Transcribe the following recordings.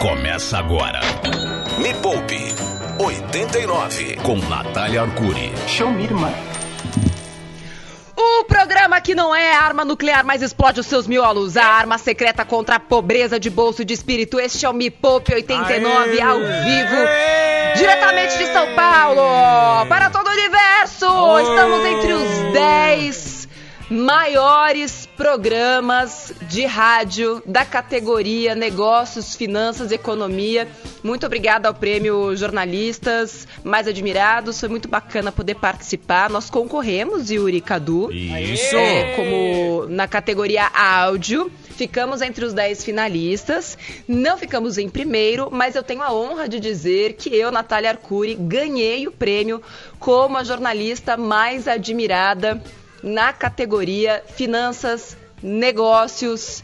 Começa agora. Me Poupe 89 com Natália Arcuri. Show me, irmã. O programa que não é arma nuclear, mas explode os seus miolos. A arma secreta contra a pobreza de bolso de espírito. Este é o Me Poupe 89 Aê! ao vivo. Diretamente de São Paulo. Para todo o universo. Estamos entre os 10 maiores programas de rádio da categoria Negócios, Finanças e Economia. Muito obrigada ao prêmio Jornalistas Mais Admirados. Foi muito bacana poder participar. Nós concorremos, Yuri Cadu. Isso! É, como na categoria áudio. Ficamos entre os 10 finalistas. Não ficamos em primeiro, mas eu tenho a honra de dizer que eu, Natália Arcuri, ganhei o prêmio como a jornalista mais admirada na categoria Finanças, Negócios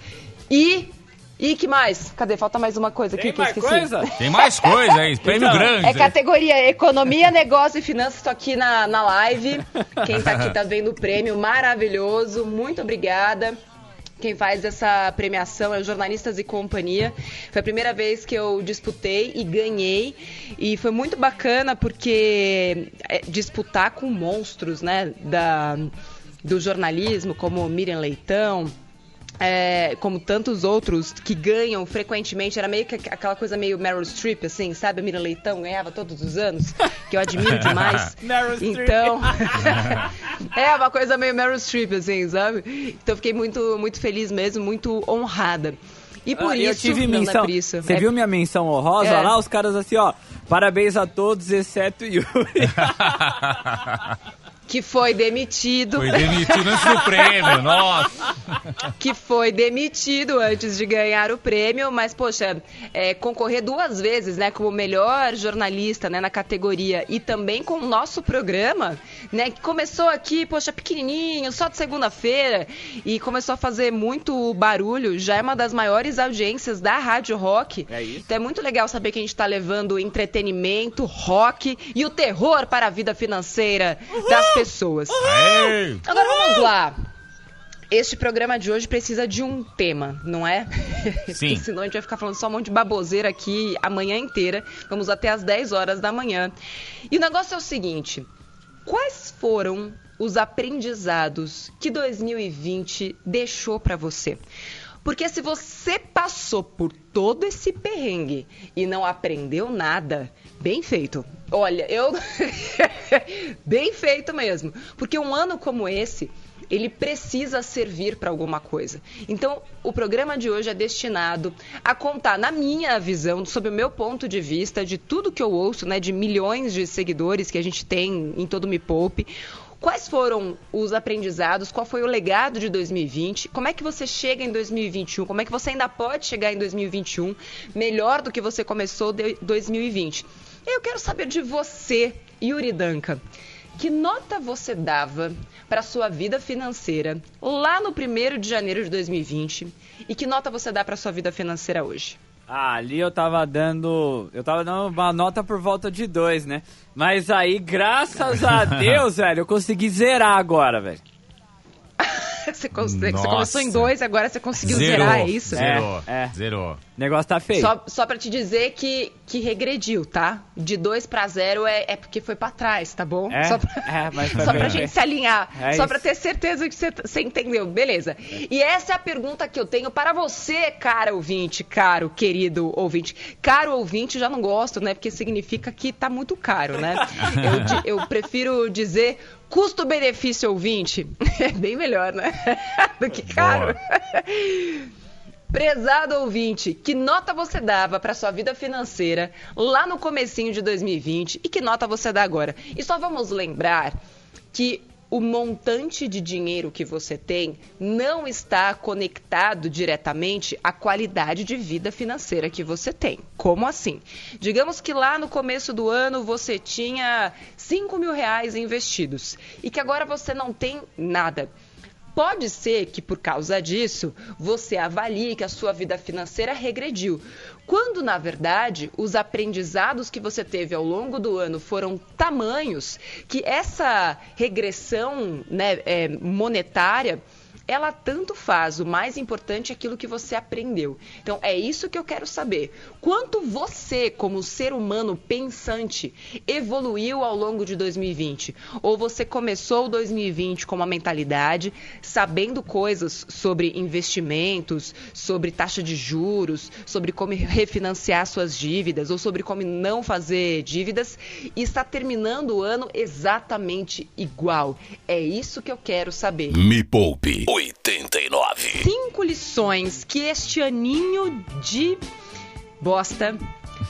e. E que mais? Cadê? Falta mais uma coisa aqui Tem que eu mais esqueci. coisa? Tem mais coisa aí, prêmio Então, grande. É categoria Economia, Negócio e Finanças. Estou aqui na, na live. Quem tá aqui tá vendo o prêmio maravilhoso. Muito obrigada. Quem faz essa premiação é o Jornalistas e Companhia. Foi a primeira vez que eu disputei e ganhei. E foi muito bacana porque é, disputar com monstros, né? Da, do jornalismo, como Miriam Leitão, é, como tantos outros que ganham frequentemente, era meio que aquela coisa meio Meryl Streep, assim, sabe? A Miriam Leitão ganhava todos os anos, que eu admiro demais. Meryl Streep. então, é uma coisa meio Meryl Streep, assim, sabe? Então eu fiquei muito, muito feliz mesmo, muito honrada. E por Ah, isso, eu tive menção. é por isso. Você É- viu minha menção honrosa É. lá? Os caras assim, ó. Parabéns a todos, exceto Yuri. Que foi demitido. Foi demitido antes do prêmio, nossa. que foi demitido antes de ganhar o prêmio, mas, poxa, é, concorrer duas vezes, né, como melhor jornalista, né, na categoria e também com o nosso programa, né, que começou aqui, poxa, pequenininho, só de segunda-feira e começou a fazer muito barulho, já é uma das maiores audiências da Rádio Rock. É isso. Então é muito legal saber que a gente está levando entretenimento, rock e o terror para a vida financeira das pessoas. Ei, Agora vamos lá. Este programa de hoje precisa de um tema, não é? Sim. Porque senão a gente vai ficar falando só um monte de baboseira aqui a manhã inteira. Vamos até às 10 horas da manhã. E o negócio é o seguinte: quais foram os aprendizados que 2020 deixou pra você? Porque se você passou por todo esse perrengue e não aprendeu nada, bem feito. Olha, eu. bem feito mesmo. Porque um ano como esse, ele precisa servir para alguma coisa. Então, o programa de hoje é destinado a contar, na minha visão, sob o meu ponto de vista, de tudo que eu ouço, né, de milhões de seguidores que a gente tem em todo o Me Poupe. Quais foram os aprendizados? Qual foi o legado de 2020? Como é que você chega em 2021? Como é que você ainda pode chegar em 2021 melhor do que você começou de 2020? Eu quero saber de você, Yuri Danca. Que nota você dava para sua vida financeira lá no 1 de janeiro de 2020 e que nota você dá para sua vida financeira hoje? Ah, ali eu tava dando. Eu tava dando uma nota por volta de dois, né? Mas aí, graças a Deus, velho, eu consegui zerar agora, velho. Você, cons- você começou em dois, agora você conseguiu zerou, zerar, é isso? Zerou, É, é. zerou. O negócio tá feio. Só, só pra te dizer que, que regrediu, tá? De 2 pra 0 é, é porque foi pra trás, tá bom? É? Só pra, É, mas só pra gente se alinhar. É só isso. pra ter certeza que você, você entendeu. Beleza. E essa é a pergunta que eu tenho para você, cara ouvinte, caro, querido ouvinte. Caro ouvinte, já não gosto, né? Porque significa que tá muito caro, né? Eu, eu prefiro dizer custo-benefício ouvinte. É bem melhor, né? Do que caro. Prezado ouvinte, que nota você dava para sua vida financeira lá no comecinho de 2020 e que nota você dá agora? E só vamos lembrar que o montante de dinheiro que você tem não está conectado diretamente à qualidade de vida financeira que você tem. Como assim? Digamos que lá no começo do ano você tinha 5 mil reais investidos e que agora você não tem nada. Pode ser que por causa disso você avalie que a sua vida financeira regrediu, quando na verdade os aprendizados que você teve ao longo do ano foram tamanhos que essa regressão né, é, monetária ela tanto faz. O mais importante é aquilo que você aprendeu. Então, é isso que eu quero saber. Quanto você, como ser humano pensante, evoluiu ao longo de 2020? Ou você começou 2020 com uma mentalidade, sabendo coisas sobre investimentos, sobre taxa de juros, sobre como refinanciar suas dívidas, ou sobre como não fazer dívidas, e está terminando o ano exatamente igual? É isso que eu quero saber. Me Poupe 89. Cinco lições que este aninho de bosta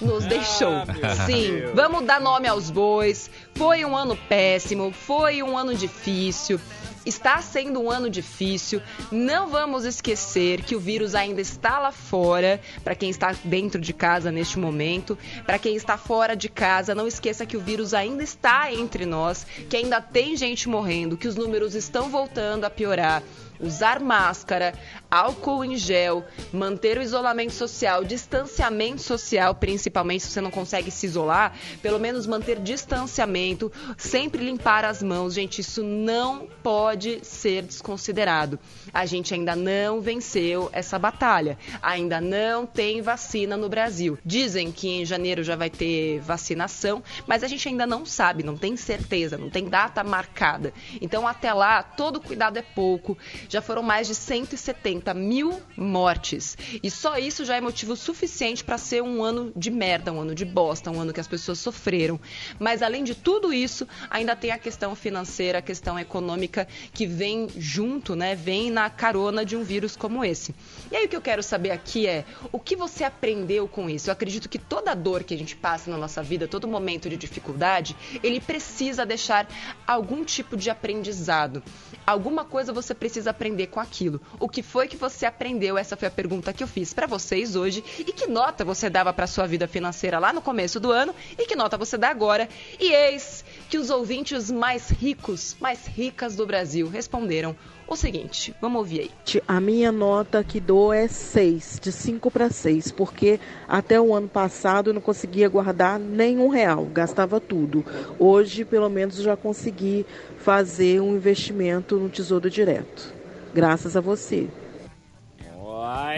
nos deixou. Sim, vamos dar nome aos bois. Foi um ano péssimo, foi um ano difícil. Está sendo um ano difícil. Não vamos esquecer que o vírus ainda está lá fora, para quem está dentro de casa neste momento. Para quem está fora de casa, não esqueça que o vírus ainda está entre nós, que ainda tem gente morrendo, que os números estão voltando a piorar usar máscara, álcool em gel, manter o isolamento social, distanciamento social, principalmente se você não consegue se isolar, pelo menos manter distanciamento, sempre limpar as mãos. Gente, isso não pode ser desconsiderado. A gente ainda não venceu essa batalha, ainda não tem vacina no Brasil. Dizem que em janeiro já vai ter vacinação, mas a gente ainda não sabe, não tem certeza, não tem data marcada. Então, até lá, todo cuidado é pouco. Já foram mais de 170 mil mortes. E só isso já é motivo suficiente para ser um ano de merda, um ano de bosta, um ano que as pessoas sofreram. Mas além de tudo isso, ainda tem a questão financeira, a questão econômica que vem junto, né? Vem na carona de um vírus como esse. E aí o que eu quero saber aqui é o que você aprendeu com isso? Eu acredito que toda dor que a gente passa na nossa vida, todo momento de dificuldade, ele precisa deixar algum tipo de aprendizado. Alguma coisa você precisa aprender com aquilo. O que foi que você aprendeu? Essa foi a pergunta que eu fiz para vocês hoje. E que nota você dava para sua vida financeira lá no começo do ano e que nota você dá agora? E eis que os ouvintes mais ricos, mais ricas do Brasil responderam o seguinte, vamos ouvir aí. A minha nota que dou é 6, de 5 para 6, porque até o ano passado eu não conseguia guardar nenhum real, gastava tudo. Hoje, pelo menos, já consegui fazer um investimento no Tesouro Direto. Graças a você.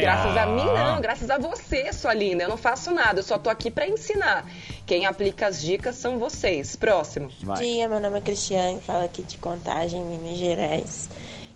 Graças a mim não, graças a você, sua linda. Eu não faço nada, eu só tô aqui para ensinar. Quem aplica as dicas são vocês. Próximo. Bom dia, meu nome é Cristiane, falo aqui de Contagem, Minas Gerais.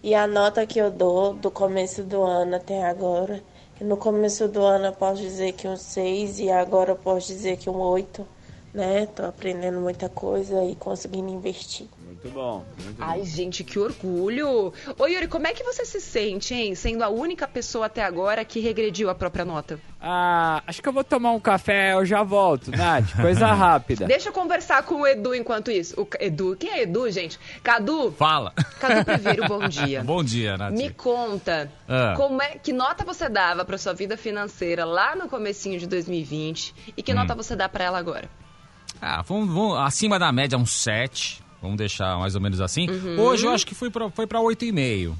E a nota que eu dou do começo do ano até agora, no começo do ano eu posso dizer que um 6 e agora eu posso dizer que um 8, né? Tô aprendendo muita coisa e conseguindo investir. Muito bom. Muito Ai, bom. gente, que orgulho. Ô, Yuri, como é que você se sente, hein? Sendo a única pessoa até agora que regrediu a própria nota. Ah, acho que eu vou tomar um café, eu já volto, Nath. Coisa rápida. Deixa eu conversar com o Edu enquanto isso. O Edu, quem é Edu, gente? Cadu? Fala. Cadu Previro, bom dia. Bom dia, Nath. Me conta, Ah. como é, que nota você dava para sua vida financeira lá no comecinho de 2020 e Hum. que nota você dá para ela agora? Ah, vamos, vamos- acima da média, um 7. Vamos deixar mais ou menos assim. Uhum. Hoje eu acho que foi pra, foi pra 8,5.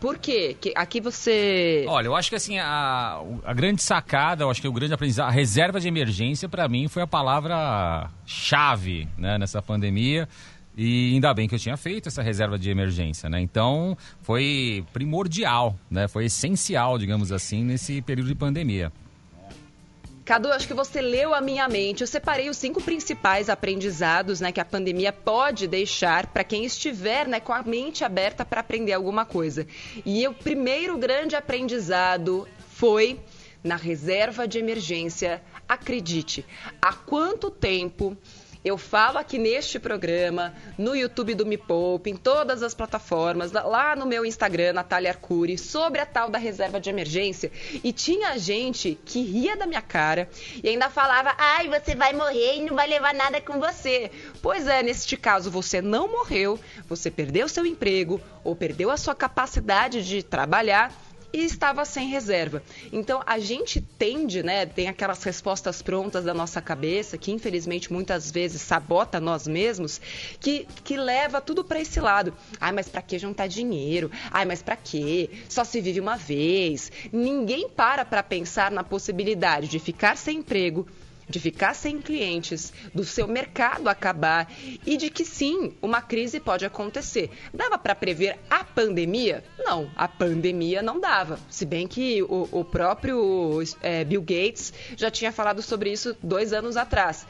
Por quê? Que aqui você Olha, eu acho que assim, a, a grande sacada, eu acho que o grande aprendizado, a reserva de emergência, pra mim, foi a palavra chave né, nessa pandemia. E ainda bem que eu tinha feito essa reserva de emergência, né? Então, foi primordial, né? Foi essencial, digamos assim, nesse período de pandemia. Cadu, acho que você leu a minha mente. Eu separei os cinco principais aprendizados né, que a pandemia pode deixar para quem estiver né, com a mente aberta para aprender alguma coisa. E o primeiro grande aprendizado foi na reserva de emergência. Acredite, há quanto tempo eu falo aqui neste programa, no YouTube do Me Poupe, em todas as plataformas, lá no meu Instagram, Natália Arcuri, sobre a tal da reserva de emergência. E tinha gente que ria da minha cara e ainda falava: ai, você vai morrer e não vai levar nada com você. Pois é, neste caso, você não morreu, você perdeu seu emprego ou perdeu a sua capacidade de trabalhar e estava sem reserva. Então a gente tende, né, tem aquelas respostas prontas da nossa cabeça que infelizmente muitas vezes sabota nós mesmos, que, que leva tudo para esse lado. Ai, mas para que juntar dinheiro? Ai, mas para quê? Só se vive uma vez. Ninguém para para pensar na possibilidade de ficar sem emprego, de ficar sem clientes, do seu mercado acabar e de que sim, uma crise pode acontecer. Dava para prever a pandemia? Não, a pandemia não dava. Se bem que o, o próprio é, Bill Gates já tinha falado sobre isso dois anos atrás.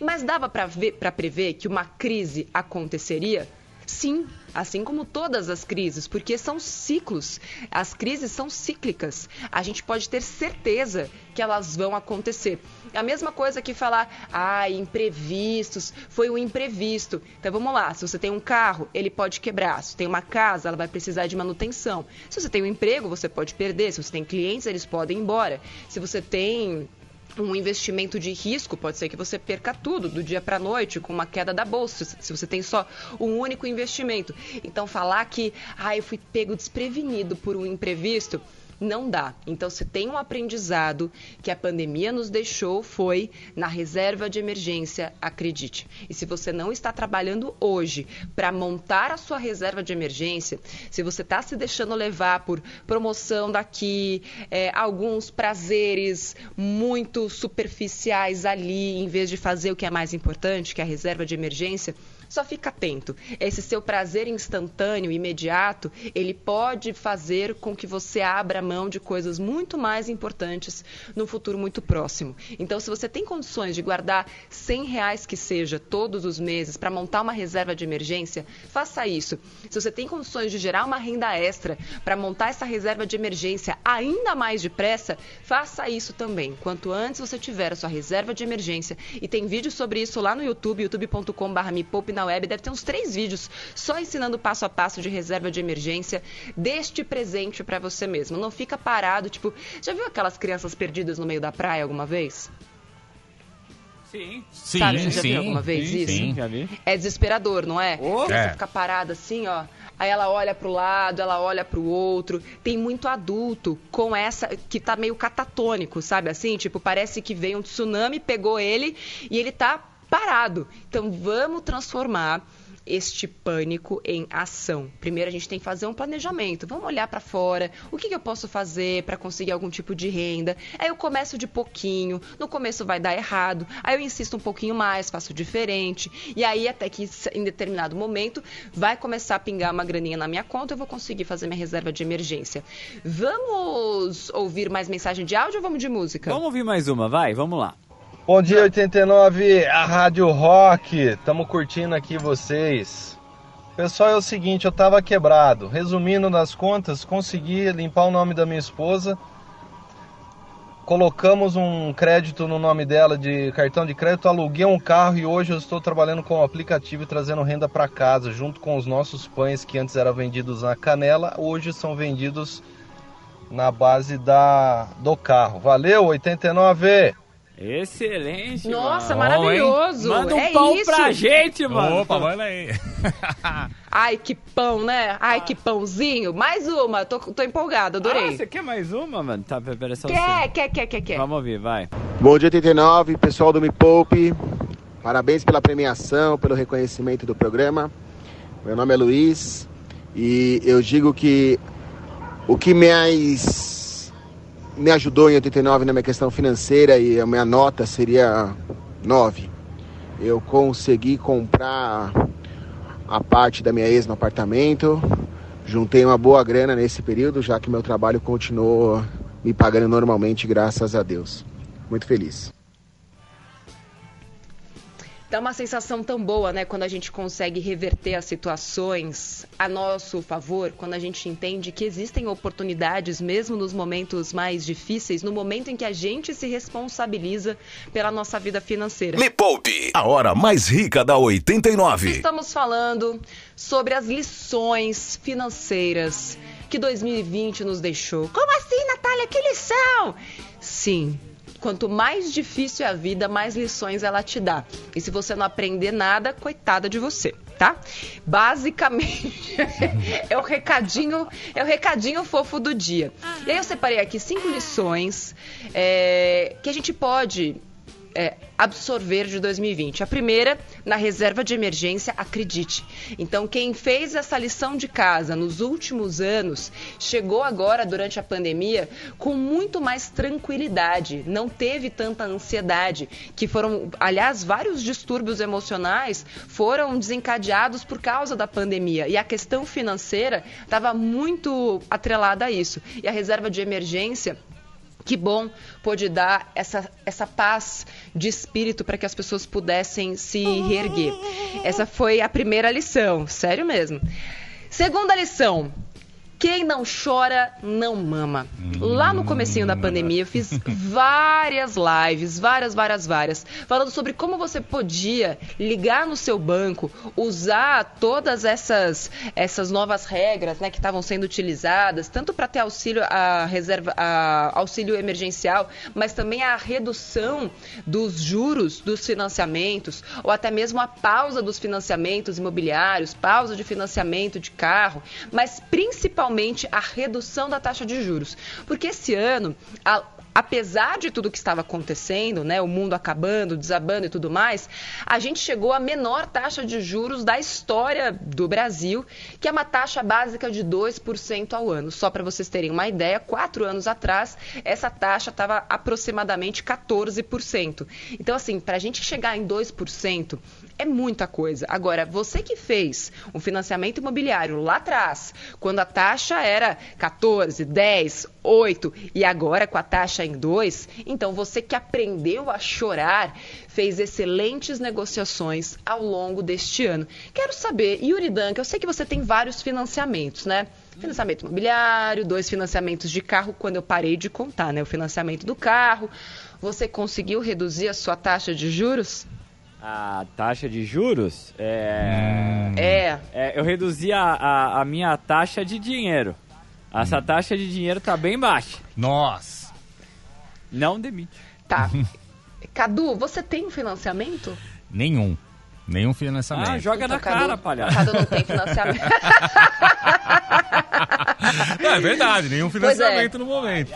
Mas dava para prever que uma crise aconteceria? Sim, assim como todas as crises, porque são ciclos. As crises são cíclicas. A gente pode ter certeza que elas vão acontecer. A mesma coisa que falar, ah, imprevistos, foi um imprevisto. Então vamos lá, se você tem um carro, ele pode quebrar. Se tem uma casa, ela vai precisar de manutenção. Se você tem um emprego, você pode perder. Se você tem clientes, eles podem ir embora. Se você tem um investimento de risco, pode ser que você perca tudo do dia para noite com uma queda da bolsa, se você tem só um único investimento. Então falar que, ah, eu fui pego desprevenido por um imprevisto, não dá. Então, se tem um aprendizado que a pandemia nos deixou, foi na reserva de emergência, acredite. E se você não está trabalhando hoje para montar a sua reserva de emergência, se você está se deixando levar por promoção daqui, é, alguns prazeres muito superficiais ali, em vez de fazer o que é mais importante, que é a reserva de emergência, só fica atento. Esse seu prazer instantâneo, imediato, ele pode fazer com que você abra mão de coisas muito mais importantes no futuro muito próximo. Então, se você tem condições de guardar 100 reais que seja todos os meses para montar uma reserva de emergência, faça isso. Se você tem condições de gerar uma renda extra para montar essa reserva de emergência ainda mais depressa, faça isso também. Quanto antes você tiver a sua reserva de emergência, e tem vídeo sobre isso lá no YouTube, youtube.com.br me poupe na web, deve ter uns três vídeos só ensinando passo a passo de reserva de emergência deste presente para você mesmo. Não fica parado, tipo, já viu aquelas crianças perdidas no meio da praia alguma vez? Sim. Sim, Sabe, você já sim. viu alguma vez sim, isso? sim. Já vi. É desesperador, não é? Oh. Você É. fica parada assim, ó. Aí ela olha pro lado, ela olha pro outro. Tem muito adulto com essa que tá meio catatônico, sabe assim? Tipo, parece que veio um tsunami, pegou ele e ele tá parado. Então vamos transformar este pânico em ação. Primeiro a gente tem que fazer um planejamento. Vamos olhar para fora. O que, que eu posso fazer para conseguir algum tipo de renda? Aí eu começo de pouquinho. No começo vai dar errado. Aí eu insisto um pouquinho mais, faço diferente. E aí até que em determinado momento vai começar a pingar uma graninha na minha conta. Eu vou conseguir fazer minha reserva de emergência. Vamos ouvir mais mensagem de áudio ou vamos de música? Vamos ouvir mais uma, vai, vamos lá. Bom dia 89, a Rádio Rock. Tamo curtindo aqui vocês. Pessoal, é o seguinte, eu tava quebrado. Resumindo das contas, consegui limpar o nome da minha esposa. Colocamos um crédito no nome dela de cartão de crédito, aluguei um carro e hoje eu estou trabalhando com o aplicativo e trazendo renda para casa, junto com os nossos pães que antes eram vendidos na canela, hoje são vendidos na base da do carro. Valeu, 89! Excelente, Nossa, mano. maravilhoso! Manda um é pão isso. pra gente, mano. Opa, manda aí. Ai, que pão, né? Ai, que pãozinho. Mais uma, tô, tô empolgada, Ah, adorei. você quer mais uma, mano? Tá, pera só quer, quer, quer, quer, quer. Vamos ouvir, vai. Bom dia 89, pessoal do Me Poupe. Parabéns pela premiação, pelo reconhecimento do programa. Meu nome é Luiz e eu digo que o que mais me ajudou em 89 na minha questão financeira e a minha nota seria 9. Eu consegui comprar a parte da minha ex no apartamento, juntei uma boa grana nesse período, já que meu trabalho continuou me pagando normalmente, graças a Deus. Muito feliz. Dá uma sensação tão boa, né, quando a gente consegue reverter as situações a nosso favor, quando a gente entende que existem oportunidades mesmo nos momentos mais difíceis, no momento em que a gente se responsabiliza pela nossa vida financeira. Me Poupe, a hora mais rica da 89. Estamos falando sobre as lições financeiras que 2020 nos deixou. Como assim, Natália? Que lição? Sim. Quanto mais difícil é a vida, mais lições ela te dá. E se você não aprender nada, coitada de você, tá? Basicamente, é o recadinho, é o recadinho fofo do dia. E aí eu separei aqui cinco lições é, que a gente pode é, absorver de 2020. A primeira, na reserva de emergência, acredite. Então, quem fez essa lição de casa nos últimos anos chegou agora, durante a pandemia, com muito mais tranquilidade, não teve tanta ansiedade, que foram, aliás, vários distúrbios emocionais foram desencadeados por causa da pandemia. E a questão financeira estava muito atrelada a isso. E a reserva de emergência que bom pôde dar essa, essa paz de espírito para que as pessoas pudessem se reerguer. Essa foi a primeira lição, sério mesmo. Segunda lição, quem não chora, não mama. Lá no comecinho da pandemia, eu fiz várias lives, várias, várias, várias, falando sobre como você podia ligar no seu banco, usar todas essas, essas novas regras né, que estavam sendo utilizadas, tanto para ter auxílio a reserva, a auxílio emergencial, mas também a redução dos juros dos financiamentos, ou até mesmo a pausa dos financiamentos imobiliários, pausa de financiamento de carro, mas principalmente principalmente a redução da taxa de juros. Porque esse ano, a, apesar de tudo que estava acontecendo, né, o mundo acabando, desabando e tudo mais, a gente chegou à menor taxa de juros da história do Brasil, que é uma taxa básica de 2% ao ano. Só para vocês terem uma ideia, quatro anos atrás, essa taxa estava aproximadamente 14%. Então, assim, para a gente chegar em 2%, é muita coisa. Agora, você que fez um financiamento imobiliário lá atrás, quando a taxa era 14, 10, 8 e agora com a taxa em 2, então você que aprendeu a chorar, fez excelentes negociações ao longo deste ano. Quero saber, Yuri Danca, eu sei que você tem vários financiamentos, né? Financiamento imobiliário, dois financiamentos de carro, quando eu parei de contar, né? O financiamento do carro. Você conseguiu reduzir a sua taxa de juros? A taxa de juros? É. É. é eu reduzi a, a, a, minha taxa de dinheiro. Essa hum. taxa de dinheiro tá bem baixa. Nossa! Não demite. Tá. Cadu, você tem um financiamento? Nenhum. Nenhum financiamento. Ah, joga então, na Cadu, cara, palhaço. Cadu não tem financiamento. Não, é verdade, nenhum é. financiamento é. no momento.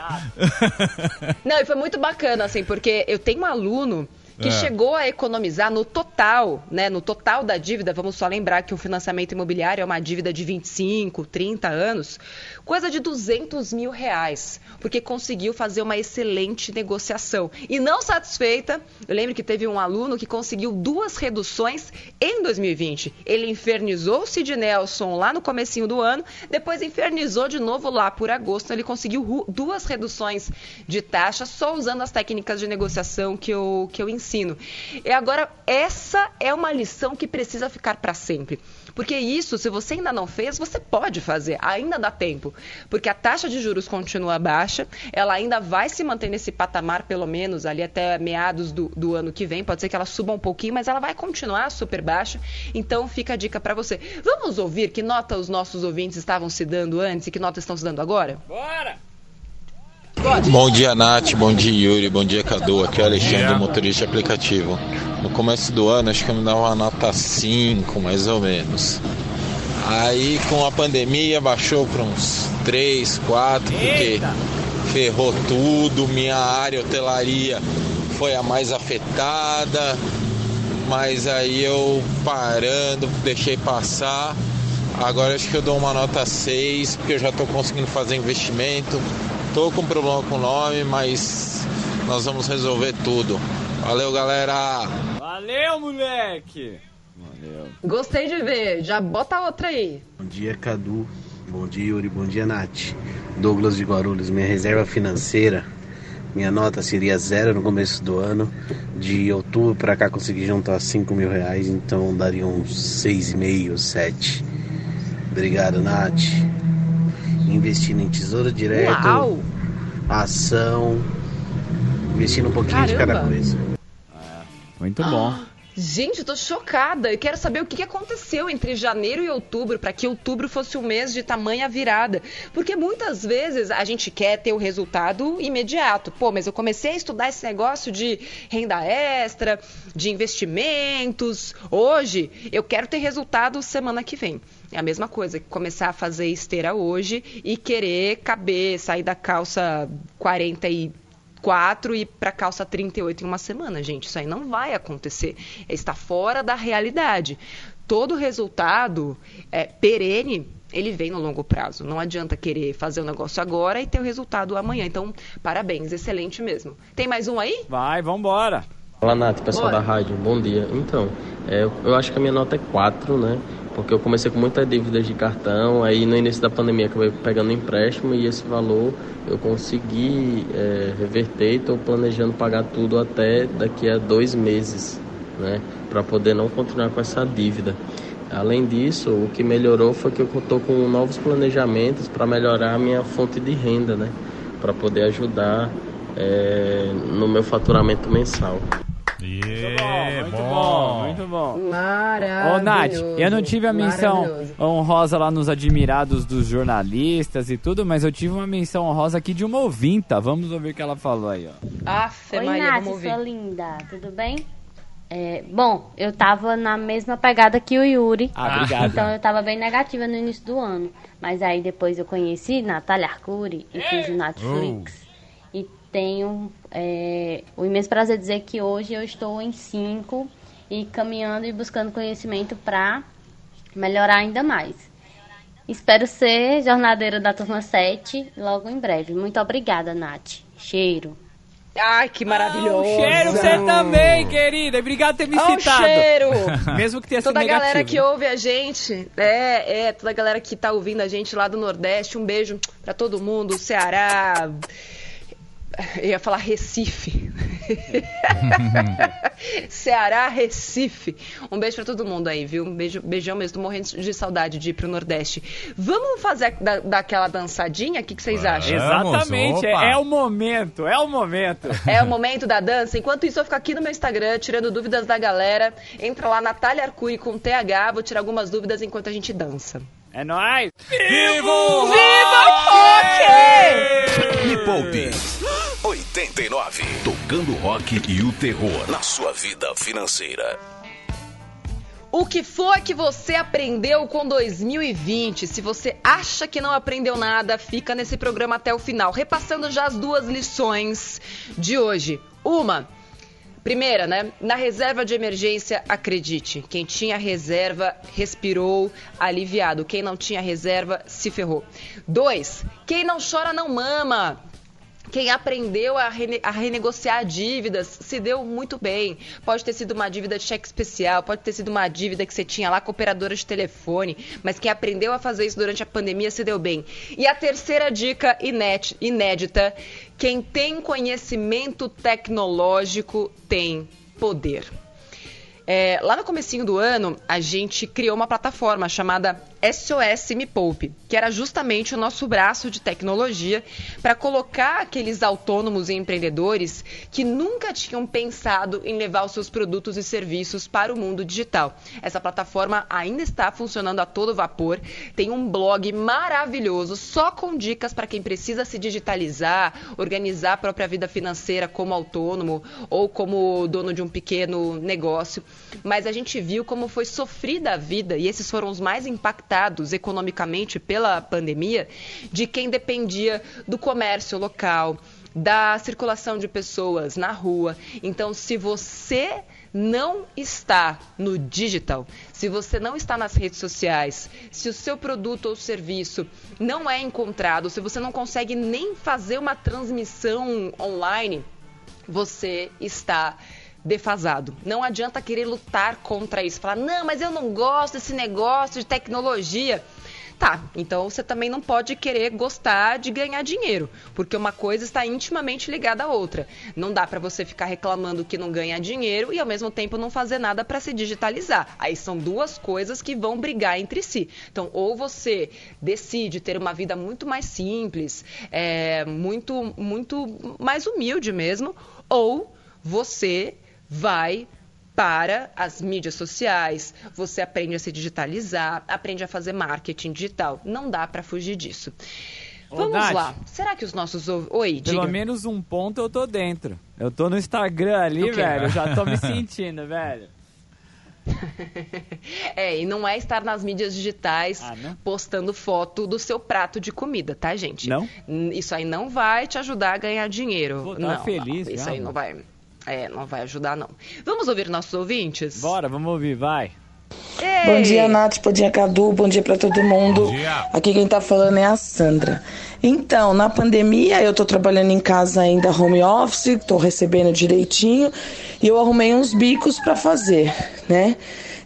Não, e foi muito bacana, assim, porque eu tenho um aluno que é. chegou a economizar no total, né, no total da dívida, vamos só lembrar que o financiamento imobiliário é uma dívida de 25, 30 anos, coisa de 200 mil reais, porque conseguiu fazer uma excelente negociação. E não satisfeita, eu lembro que teve um aluno que conseguiu duas reduções em 2020. Ele infernizou o Sid Nelson lá no comecinho do ano, depois infernizou de novo lá por agosto, ele conseguiu duas reduções de taxa só usando as técnicas de negociação que eu, que eu ensino ensino. E agora, essa é uma lição que precisa ficar para sempre. Porque isso, se você ainda não fez, você pode fazer, ainda dá tempo. Porque a taxa de juros continua baixa, ela ainda vai se manter nesse patamar, pelo menos ali até meados do, do ano que vem. Pode ser que ela suba um pouquinho, mas ela vai continuar super baixa. Então fica a dica para você. Vamos ouvir que nota os nossos ouvintes estavam se dando antes e que nota estão se dando agora? Bora! Bom dia, Nath. Bom dia, Yuri. Bom dia, Cadu. Aqui é o Alexandre, motorista de aplicativo. No começo do ano, acho que eu me dava uma nota 5, mais ou menos. Aí, com a pandemia, baixou para uns 3, 4, porque ferrou tudo. Minha área, hotelaria, foi a mais afetada. Mas aí eu parando, deixei passar. Agora acho que eu dou uma nota 6, porque eu já estou conseguindo fazer investimento Tô com problema com o nome, mas nós vamos resolver tudo. Valeu, galera! Valeu, moleque! Valeu. Gostei de ver, já bota outra aí. Bom dia, Cadu. Bom dia, Yuri. Bom dia, Nath. Douglas de Guarulhos, minha reserva financeira. Minha nota seria zero no começo do ano. De outubro para cá consegui juntar 5 mil reais, então daria uns 6,5, 7. Obrigado, Nath investindo em tesouro direto, Uau. ação, investindo um pouquinho Caramba. de cada coisa. É, muito bom. Gente, eu tô chocada. Eu quero saber o que aconteceu entre janeiro e outubro para que outubro fosse um mês de tamanha virada. Porque muitas vezes a gente quer ter o resultado imediato. Pô, mas eu comecei a estudar esse negócio de renda extra, de investimentos. Hoje eu quero ter resultado semana que vem. É a mesma coisa, começar a fazer esteira hoje e querer caber, sair da calça 40 e 24 e para calça 38 em uma semana, gente. Isso aí não vai acontecer. Está fora da realidade. Todo resultado é, perene ele vem no longo prazo. Não adianta querer fazer o negócio agora e ter o resultado amanhã. Então, parabéns, excelente mesmo. Tem mais um aí? Vai, vambora. Fala, Nath, pessoal Bora. da rádio, bom dia. Então, é, eu- eu acho que a minha nota é 4, né? Porque eu comecei com muita dívida de cartão, aí no início da pandemia acabei pegando empréstimo e esse valor eu consegui é, reverter e estou planejando pagar tudo até daqui a dois meses, né? Para poder não continuar com essa dívida. Além disso, o que melhorou foi que eu estou com novos planejamentos para melhorar a minha fonte de renda, né? Para poder ajudar é, no meu faturamento mensal. Yeah, Muito bom, muito bom. Maravilhoso. Ô, Nath, eu não tive a menção honrosa lá nos admirados dos jornalistas e tudo, mas eu tive uma menção honrosa aqui de uma ouvinta. Vamos ouvir o que ela falou aí, ó. Afe Oi, Maria, Nath, vamos ouvir. sua linda, tudo bem? É, bom, eu tava na mesma pegada que o Yuri. Ah, obrigado. Então eu tava bem negativa no início do ano. Mas aí depois eu conheci Natália Arcuri e fiz o Netflix. E tenho é, o imenso prazer de dizer que hoje eu estou em 5 e caminhando e buscando conhecimento pra melhorar ainda mais. Espero ser jornadeira da turma 7 logo em breve. Muito obrigada, Nath. Cheiro. Ai, que maravilhoso. Um cheiro você também, querida. Obrigado por ter me um citado. cheiro. Mesmo que tenha sido Toda a galera que ouve a gente, é, é, toda a galera que tá ouvindo a gente lá do Nordeste, um beijo pra todo mundo, Ceará. Eu ia falar Recife. Ceará, Recife. Um beijo pra todo mundo aí, viu? Um beijo, beijão mesmo. Tô morrendo de saudade de ir pro Nordeste. Vamos fazer da, daquela dançadinha? O que, que vocês acham? Exatamente, é, é o momento, é o momento. É o momento da dança. Enquanto isso, eu fico aqui no meu Instagram tirando dúvidas da galera. Entra lá, Natália Arcuri com TH. Vou tirar algumas dúvidas enquanto a gente dança. É nóis! Vivo! Viva Me Poupe 89. Tocando rock e o terror na sua vida financeira. O que foi que você aprendeu com 2020? Se você acha que não aprendeu nada, fica nesse programa até o final, repassando já as duas lições de hoje. Uma, primeira, né? Na reserva de emergência, acredite. Quem tinha reserva respirou aliviado. Quem não tinha reserva se ferrou. Dois, quem não chora não mama. Quem aprendeu a, rene- a renegociar dívidas se deu muito bem. Pode ter sido uma dívida de cheque especial, pode ter sido uma dívida que você tinha lá com operadora de telefone, mas quem aprendeu a fazer isso durante a pandemia se deu bem. E a terceira dica inédita: quem tem conhecimento tecnológico tem poder. É, lá no comecinho do ano, a gente criou uma plataforma chamada SOS Me Poupe, que era justamente o nosso braço de tecnologia para colocar aqueles autônomos e empreendedores que nunca tinham pensado em levar os seus produtos e serviços para o mundo digital. Essa plataforma ainda está funcionando a todo vapor, tem um blog maravilhoso só com dicas para quem precisa se digitalizar, organizar a própria vida financeira como autônomo ou como dono de um pequeno negócio. Mas a gente viu como foi sofrida a vida, e esses foram os mais impactados economicamente pela pandemia, de quem dependia do comércio local, da circulação de pessoas na rua. Então, se você não está no digital, se você não está nas redes sociais, se o seu produto ou serviço não é encontrado, se você não consegue nem fazer uma transmissão online, você está defasado. Não adianta querer lutar contra isso, falar: "Não, mas eu não gosto desse negócio de tecnologia". Tá, então você também não pode querer gostar de ganhar dinheiro, porque uma coisa está intimamente ligada à outra. Não dá para você ficar reclamando que não ganha dinheiro e ao mesmo tempo não fazer nada para se digitalizar. Aí são duas coisas que vão brigar entre si. Então, ou você decide ter uma vida muito mais simples, é, muito, muito mais humilde mesmo, ou você vai para as mídias sociais, você aprende a se digitalizar, aprende a fazer marketing digital. Não dá para fugir disso. Ô, Vamos Nath. lá. Será que os nossos. Oi, Pelo diga. menos um ponto eu tô dentro. Eu tô no Instagram ali, velho. Eu já tô me sentindo, velho. é, e não é estar nas mídias digitais ah, postando foto do seu prato de comida, tá, gente? Não? Isso aí não vai te ajudar a ganhar dinheiro. Vou não, feliz, não, isso aí não vai. É, não vai ajudar, não. Vamos ouvir nossos ouvintes? Bora, vamos ouvir, vai. Ei. Bom dia, Nath. Bom dia, Cadu. Bom dia para todo mundo. Aqui quem tá falando é a Sandra. Então, na pandemia, eu tô trabalhando em casa ainda home office, tô recebendo direitinho e eu arrumei uns bicos para fazer, né?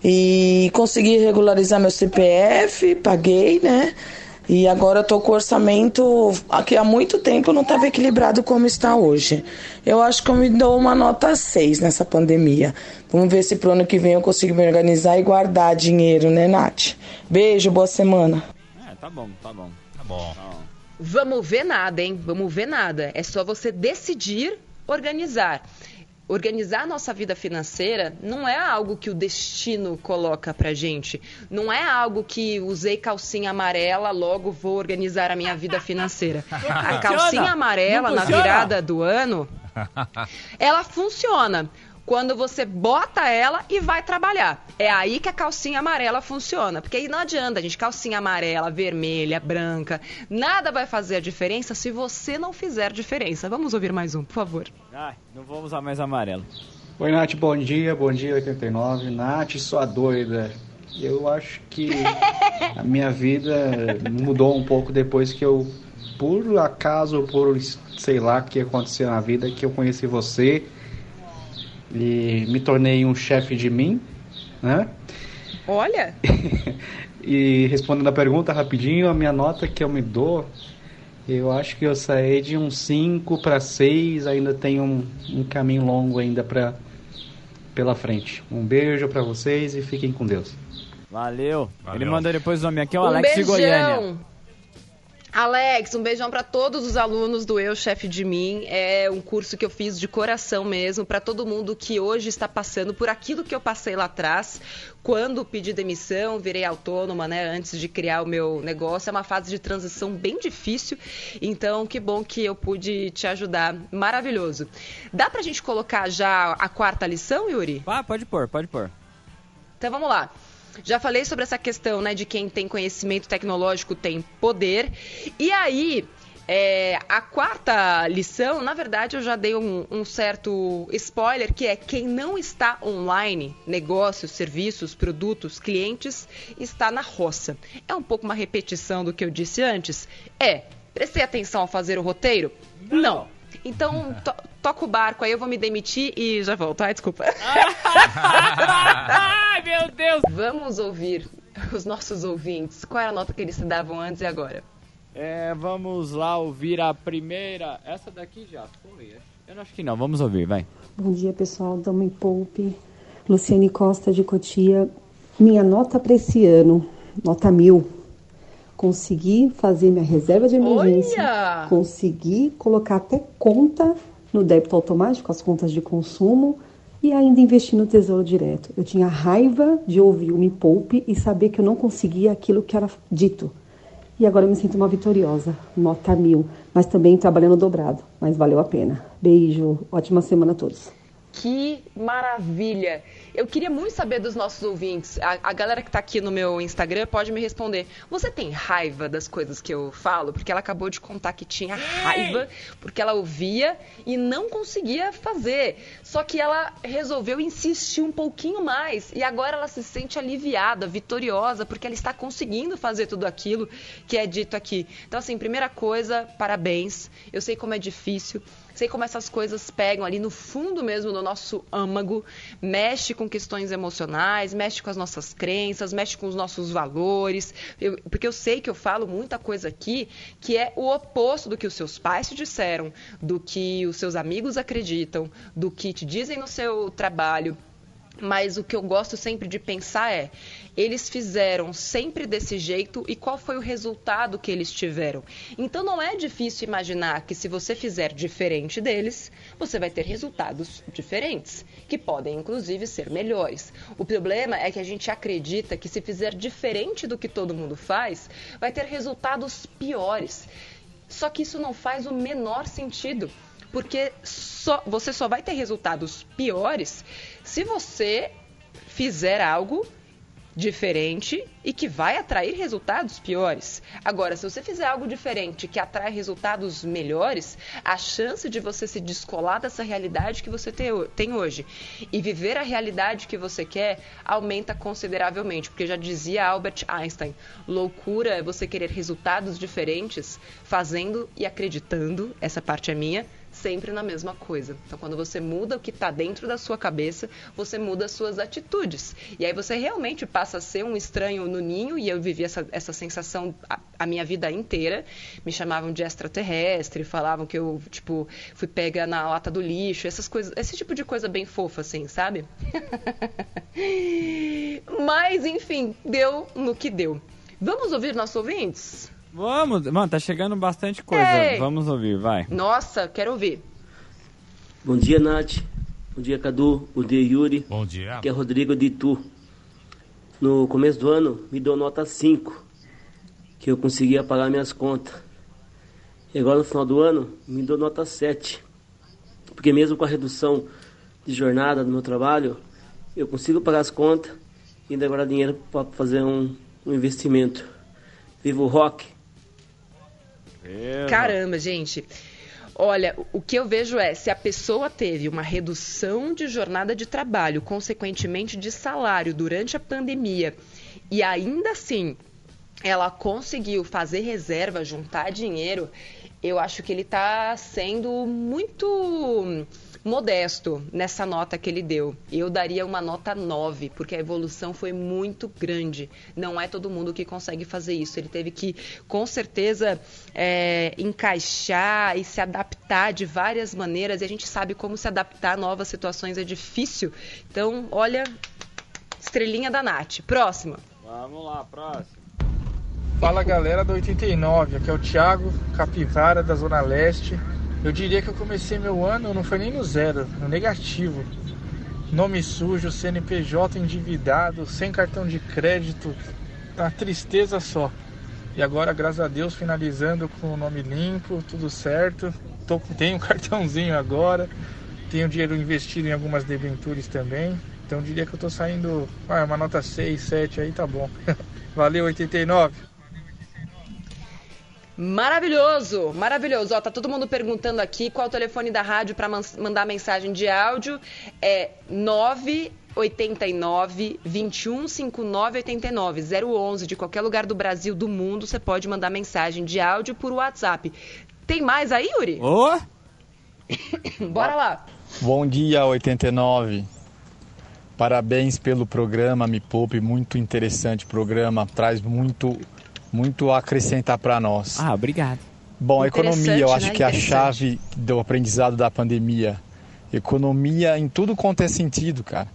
E consegui regularizar meu CPF, paguei, né? E agora eu tô com o orçamento que há muito tempo não estava equilibrado como está hoje. Eu acho que eu me dou uma nota 6 nessa pandemia. Vamos ver se pro ano que vem eu consigo me organizar e guardar dinheiro, né, Nath? Beijo, boa semana. É, tá bom, tá bom. Tá bom. Tá bom. Vamos ver nada, hein? Vamos ver nada. É só você decidir organizar organizar a nossa vida financeira não é algo que o destino coloca pra gente. Não é algo que usei calcinha amarela, logo vou organizar a minha vida financeira. A calcinha amarela na virada do ano, ela funciona quando você bota ela e vai trabalhar. É aí que a calcinha amarela funciona. Porque aí não adianta, gente, calcinha amarela, vermelha, branca, nada vai fazer a diferença se você não fizer diferença. Vamos ouvir mais um, por favor. Ai, não vou usar mais amarelo. Oi, Nath, bom dia, bom dia 89. Nath, sua doida. Eu acho que a minha vida mudou um pouco depois que eu, por acaso, por sei lá o que aconteceu na vida, que eu conheci você e me tornei um chefe de mim, né? Olha! e respondendo a pergunta rapidinho, a minha nota que eu me dou, eu acho que eu saí de um 5 para 6, ainda tem um, um caminho longo ainda para pela frente. Um beijo para vocês e fiquem com Deus. Valeu. Valeu. Ele mandou depois o nome aqui, é o um Alex beijão. Goiânia. Alex, um beijão para todos os alunos do Eu Chefe de Mim. É um curso que eu fiz de coração mesmo para todo mundo que hoje está passando por aquilo que eu passei lá atrás, quando pedi demissão, virei autônoma, né, antes de criar o meu negócio. É uma fase de transição bem difícil. Então, que bom que eu pude te ajudar. Maravilhoso. Dá pra gente colocar já a quarta lição, Yuri? Ah, pode pôr, pode pôr. Então vamos lá. Já falei sobre essa questão, né, de quem tem conhecimento tecnológico tem poder. E aí, é, a quarta lição, na verdade, eu já dei um, um, certo spoiler, que é quem não está online, negócios, serviços, produtos, clientes, está na roça. É um pouco uma repetição do que eu disse antes? É. Prestei atenção ao fazer o roteiro? Não. não. Então, to toca o barco, aí eu vou me demitir e já volto. Ai, desculpa. Ai, meu Deus! Vamos ouvir os nossos ouvintes. Qual é a nota que eles se davam antes e agora? É, vamos lá ouvir a primeira. Essa daqui já foi. Eu não acho que não. Vamos ouvir, vai. Bom dia, pessoal. Dama Poupe. Luciane Costa de Cotia. Minha nota para esse ano, nota mil consegui fazer minha reserva de emergência, Olha! consegui colocar até conta no débito automático, as contas de consumo e ainda investir no Tesouro Direto. Eu tinha raiva de ouvir o Me Poupe e saber que eu não conseguia aquilo que era dito. E agora eu me sinto uma vitoriosa, nota mil, mas também trabalhando dobrado, mas valeu a pena. Beijo, ótima semana a todos. Que maravilha! Eu queria muito saber dos nossos ouvintes. A, a galera que está aqui no meu Instagram pode me responder. Você tem raiva das coisas que eu falo? Porque ela acabou de contar que tinha raiva, porque ela ouvia e não conseguia fazer. Só que ela resolveu insistir um pouquinho mais. E agora ela se sente aliviada, vitoriosa, porque ela está conseguindo fazer tudo aquilo que é dito aqui. Então, assim, primeira coisa, parabéns. Eu sei como é difícil. Sei como essas coisas pegam ali no fundo mesmo do nosso âmago, mexe com questões emocionais, mexe com as nossas crenças, mexe com os nossos valores. Eu, porque eu sei que eu falo muita coisa aqui que é o oposto do que os seus pais te disseram, do que os seus amigos acreditam, do que te dizem no seu trabalho. Mas o que eu gosto sempre de pensar é: eles fizeram sempre desse jeito e qual foi o resultado que eles tiveram? Então não é difícil imaginar que se você fizer diferente deles, você vai ter resultados diferentes, que podem inclusive ser melhores. O problema é que a gente acredita que se fizer diferente do que todo mundo faz, vai ter resultados piores. Só que isso não faz o menor sentido porque só, você só vai ter resultados piores se você fizer algo diferente e que vai atrair resultados piores. Agora, se você fizer algo diferente que atrai resultados melhores, a chance de você se descolar dessa realidade que você tem hoje e viver a realidade que você quer aumenta consideravelmente. Porque já dizia Albert Einstein: loucura é você querer resultados diferentes fazendo e acreditando, essa parte é minha, sempre na mesma coisa. Então, quando você muda o que está dentro da sua cabeça, você muda as suas atitudes. E aí você realmente passa a ser um estranho no ninho, e eu vivi essa, essa sensação a, a minha vida inteira. Me chamavam de extraterrestre, falavam que eu, tipo, fui pega na lata do lixo, essas coisas, esse tipo de coisa bem fofa, assim, sabe? Mas, enfim, deu no que deu. Vamos ouvir nossos ouvintes? Vamos, mano, tá chegando bastante coisa. Ei. Vamos ouvir, vai. Nossa, quero ouvir. Bom dia, Nath. Bom dia, Cadu. Bom dia, Yuri. Bom dia. Aqui é Rodrigo de Itu. No começo do ano, me deu nota 5, que eu conseguia pagar minhas contas. E agora, no final do ano, me deu nota 7. Porque mesmo com a redução de jornada do meu trabalho, eu consigo pagar as contas e ainda guardar dinheiro para fazer um, um investimento. Viva o rock! Caramba, gente. Olha, o que eu vejo é, se a pessoa teve uma redução de jornada de trabalho, consequentemente de salário durante a pandemia, e ainda assim ela conseguiu fazer reserva, juntar dinheiro, eu acho que ele está sendo muito modesto nessa nota que ele deu. Eu daria uma nota 9, porque a evolução foi muito grande. Não é todo mundo que consegue fazer isso. Ele teve que, com certeza, é, encaixar e se adaptar de várias maneiras. E a gente sabe como se adaptar a novas situações é difícil. Então, olha, estrelinha da Nath. Próxima. Vamos lá, próxima. Fala galera do 89, aqui é o Thiago Capivara da Zona Leste. Eu diria que eu comecei meu ano, não foi nem no zero, no negativo. Nome sujo, CNPJ endividado, sem cartão de crédito, uma tristeza só. E agora, graças a Deus, finalizando com o nome limpo, tudo certo. Tô, tenho um cartãozinho agora, tenho dinheiro investido em algumas debentures também. Então, diria que eu tô saindo, ah, uma nota 6, 7 aí tá bom. Valeu, 89. Maravilhoso, maravilhoso. Ó, tá todo mundo perguntando aqui qual é o telefone da rádio para mandar mensagem de áudio. É 989 2159 89 011 de qualquer lugar do Brasil, do mundo, você pode mandar mensagem de áudio por WhatsApp. Tem mais aí, Yuri? Ô! Oh. Bora lá. Bom dia, 89. Parabéns pelo programa Me Poupe, muito interessante programa, traz muito muito a acrescentar para nós. Ah, obrigado. Bom, a economia, eu acho né? que a chave do aprendizado da pandemia. Economia em tudo quanto é sentido, cara.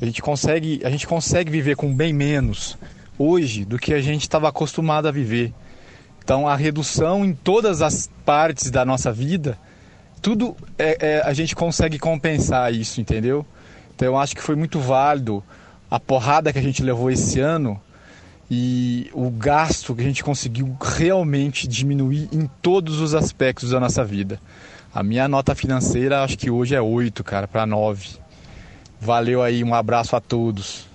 A gente consegue, a gente consegue viver com bem menos hoje do que a gente estava acostumado a viver. Então, a redução em todas as partes da nossa vida, tudo é, é, a gente consegue compensar isso, entendeu? Então, eu acho que foi muito válido a porrada que a gente levou esse ano e o gasto que a gente conseguiu realmente diminuir em todos os aspectos da nossa vida. A minha nota financeira acho que hoje é 8, cara, para 9. Valeu aí, um abraço a todos.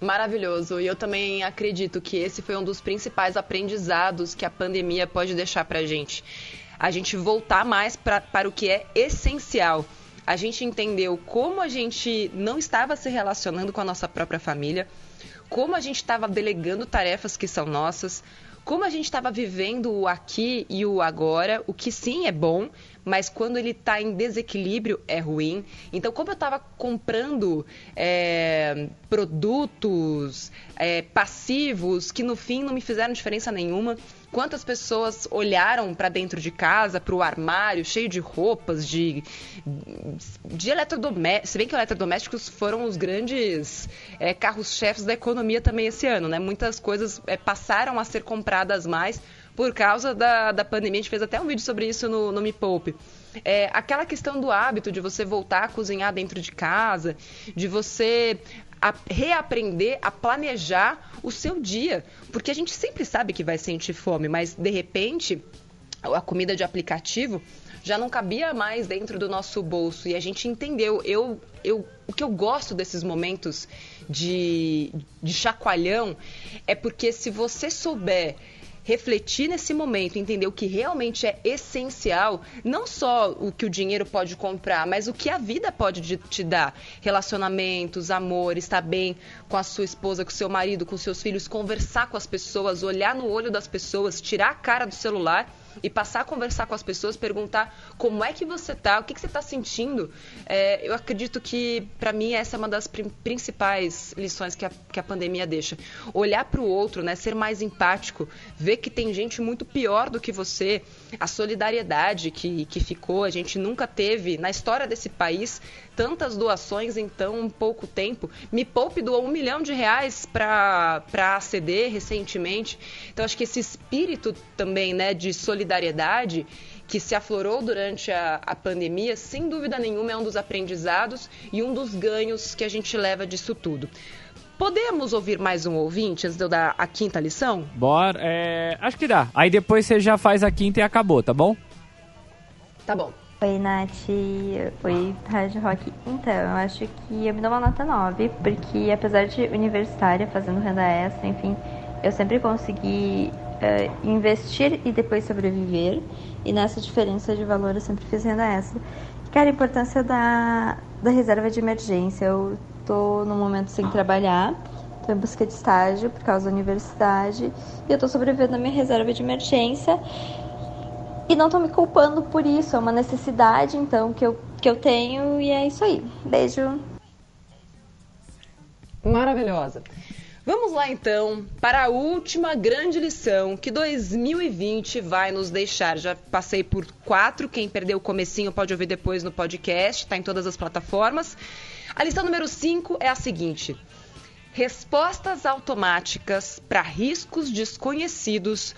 Maravilhoso. E eu também acredito que esse foi um dos principais aprendizados que a pandemia pode deixar para a gente. A gente voltar mais pra, para o que é essencial. A gente entendeu como a gente não estava se relacionando com a nossa própria família, como a gente estava delegando tarefas que são nossas, como a gente estava vivendo o aqui e o agora, o que sim é bom, mas quando ele está em desequilíbrio é ruim. Então, como eu estava comprando é, produtos é, passivos que no fim não me fizeram diferença nenhuma, quantas pessoas olharam para dentro de casa, para o armário cheio de roupas, de, de eletrodomésticos. Se bem que eletrodomésticos foram os grandes é, carros-chefes da economia também esse ano, né? Muitas coisas é, passaram a ser compradas mais por causa da, da pandemia. A gente fez até um vídeo sobre isso no, no Me Poupe. É, aquela questão do hábito de você voltar a cozinhar dentro de casa, de você a reaprender a planejar o seu dia. Porque a gente sempre sabe que vai sentir fome, mas de repente a comida de aplicativo já não cabia mais dentro do nosso bolso e a gente entendeu. Eu, eu, o que eu gosto desses momentos de, de chacoalhão é porque se você souber refletir nesse momento, entender o que realmente é essencial, não só o que o dinheiro pode comprar, mas o que a vida pode te dar. Relacionamentos, amor, estar bem com a sua esposa, com o seu marido, com seus filhos, conversar com as pessoas, olhar no olho das pessoas, tirar a cara do celular e passar a conversar com as pessoas, perguntar como é que você tá, o que, que você está sentindo. É, eu acredito que, para mim, essa é uma das principais lições que a, que a pandemia deixa. Olhar para o outro, né, ser mais empático, ver que tem gente muito pior do que você, a solidariedade que, que ficou, a gente nunca teve na história desse país tantas doações em tão pouco tempo. Me Poupe doou um milhão de reais para a recentemente. Então, acho que esse espírito também né, de solidariedade que se aflorou durante a, a, pandemia, sem dúvida nenhuma, é um dos aprendizados e um dos ganhos que a gente leva disso tudo. Podemos ouvir mais um ouvinte antes de eu dar a quinta lição? Bora, é, acho que dá. Aí depois você já faz a quinta e acabou, tá bom? Tá bom. Oi, Nath. Oi, Rádio Rock. Então, eu acho que eu me dou uma nota 9, porque apesar de universitária, fazendo renda extra, enfim, eu sempre consegui uh, investir e depois sobreviver. E nessa diferença de valor eu sempre fiz renda extra. Cara, a importância da, da reserva de emergência. Eu tô no momento sem trabalhar, tô em busca de estágio por causa da universidade, e eu tô sobrevivendo minha reserva de emergência. E não tô me culpando por isso, é uma necessidade, então, que eu, que eu tenho e é isso aí. Beijo. Maravilhosa. Vamos lá então para a última grande lição que 2020 vai nos deixar. Já passei por quatro, quem perdeu o comecinho pode ouvir depois no podcast, está em todas as plataformas. A lição número 5 é a seguinte: respostas automáticas para riscos desconhecidos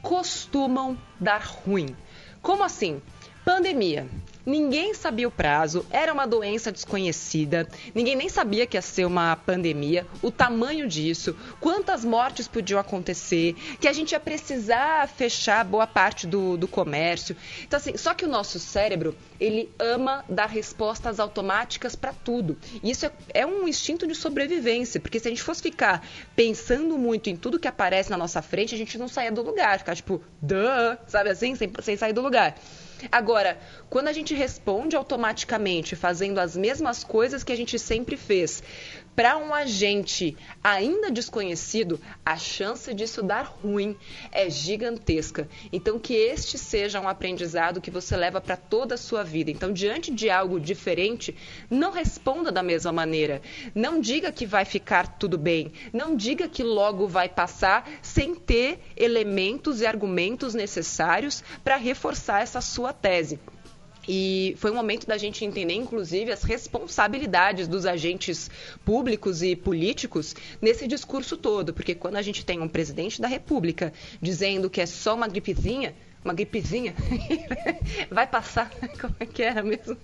costumam dar ruim. Como assim? Pandemia. Ninguém sabia o prazo, era uma doença desconhecida, ninguém nem sabia que ia ser uma pandemia, o tamanho disso, quantas mortes podiam acontecer, que a gente ia precisar fechar boa parte do, do comércio. Então, assim, só que o nosso cérebro, ele ama dar respostas automáticas para tudo. E isso é, é um instinto de sobrevivência, porque se a gente fosse ficar pensando muito em tudo que aparece na nossa frente, a gente não saia do lugar, ficar tipo, duh, sabe assim, sem, sem sair do lugar. Agora, quando a gente responde automaticamente, fazendo as mesmas coisas que a gente sempre fez, para um agente ainda desconhecido, a chance disso dar ruim é gigantesca. Então, que este seja um aprendizado que você leva para toda a sua vida. Então, diante de algo diferente, não responda da mesma maneira. Não diga que vai ficar tudo bem. Não diga que logo vai passar sem ter elementos e argumentos necessários para reforçar essa sua tese. E foi um momento da gente entender, inclusive, as responsabilidades dos agentes públicos e políticos nesse discurso todo. Porque quando a gente tem um presidente da República dizendo que é só uma gripezinha, uma gripezinha, vai passar, como é que era mesmo?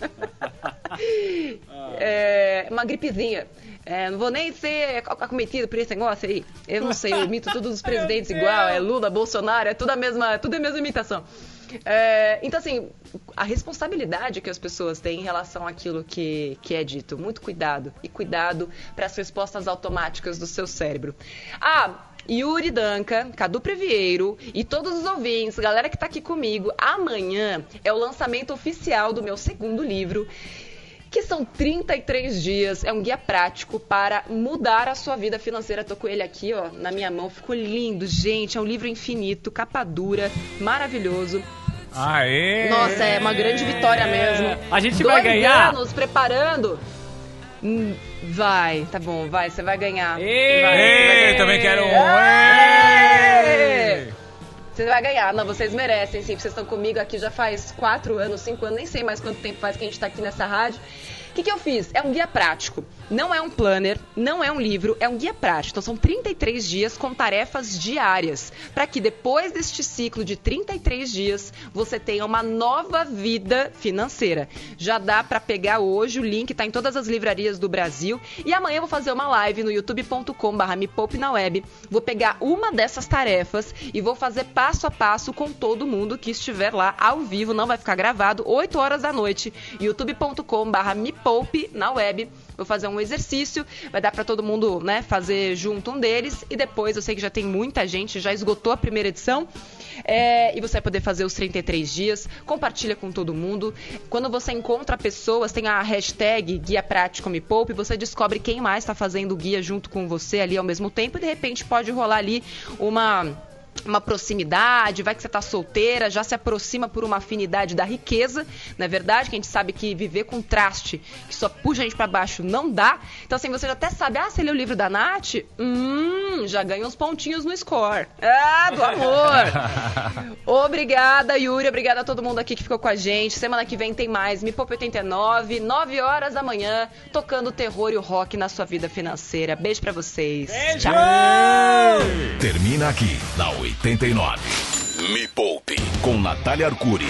é, uma gripezinha. É, não vou nem ser acometido por esse negócio aí. Eu não sei, eu imito todos os presidentes igual, é Lula, Bolsonaro, é tudo a mesma, tudo a mesma imitação. É, então, assim, a responsabilidade que as pessoas têm em relação àquilo que, que é dito. Muito cuidado. E cuidado para as respostas automáticas do seu cérebro. Ah, Yuri Danca, Cadu Previeiro e todos os ouvintes, galera que está aqui comigo, amanhã é o lançamento oficial do meu segundo livro que são 33 dias, é um guia prático para mudar a sua vida financeira. Tô com ele aqui, ó, na minha mão, ficou lindo, gente, é um livro infinito, capa dura, maravilhoso. Aê! Nossa, é uma grande vitória mesmo. A gente Dois vai ganhar. anos preparando. Hum, vai, tá bom, vai, você vai ganhar. Ei, vai, também quero um. Você vai ganhar, não, vocês merecem, sim. Vocês estão comigo aqui já faz quatro anos, cinco anos, nem sei mais quanto tempo faz que a gente está aqui nessa rádio. O que, que eu fiz? É um guia prático. Não é um planner, não é um livro, é um guia prático. Então são 33 dias com tarefas diárias, para que depois deste ciclo de 33 dias você tenha uma nova vida financeira. Já dá para pegar hoje, o link está em todas as livrarias do Brasil e amanhã eu vou fazer uma live no youtube.com/me na web. Vou pegar uma dessas tarefas e vou fazer passo a passo com todo mundo que estiver lá ao vivo, não vai ficar gravado, 8 horas da noite, youtube.com/barra me poupe na web. Vou fazer um exercício, vai dar para todo mundo, né, fazer junto um deles e depois eu sei que já tem muita gente, já esgotou a primeira edição. É, e você vai poder fazer os 33 dias, compartilha com todo mundo. Quando você encontra pessoas, tem a hashtag Guia Prático Me Poupe, você descobre quem mais está fazendo o guia junto com você ali ao mesmo tempo e de repente pode rolar ali uma uma proximidade, vai que você está solteira, já se aproxima por uma afinidade da riqueza, não é verdade? Que a gente sabe que viver com traste, que só puxa a gente para baixo, não dá. Então, assim, você já até sabe, ah, você leu o livro da Nath? Hum, já ganha uns pontinhos no score. Ah, do amor! obrigada, Yuri, obrigada a todo mundo aqui que ficou com a gente. Semana que vem tem mais Me Poupa 89, 9 horas da manhã, tocando o terror e o rock na sua vida financeira. Beijo para vocês. Beijo! Tchau! Termina aqui, na 89. Me Poupe, com Natália Arcuri.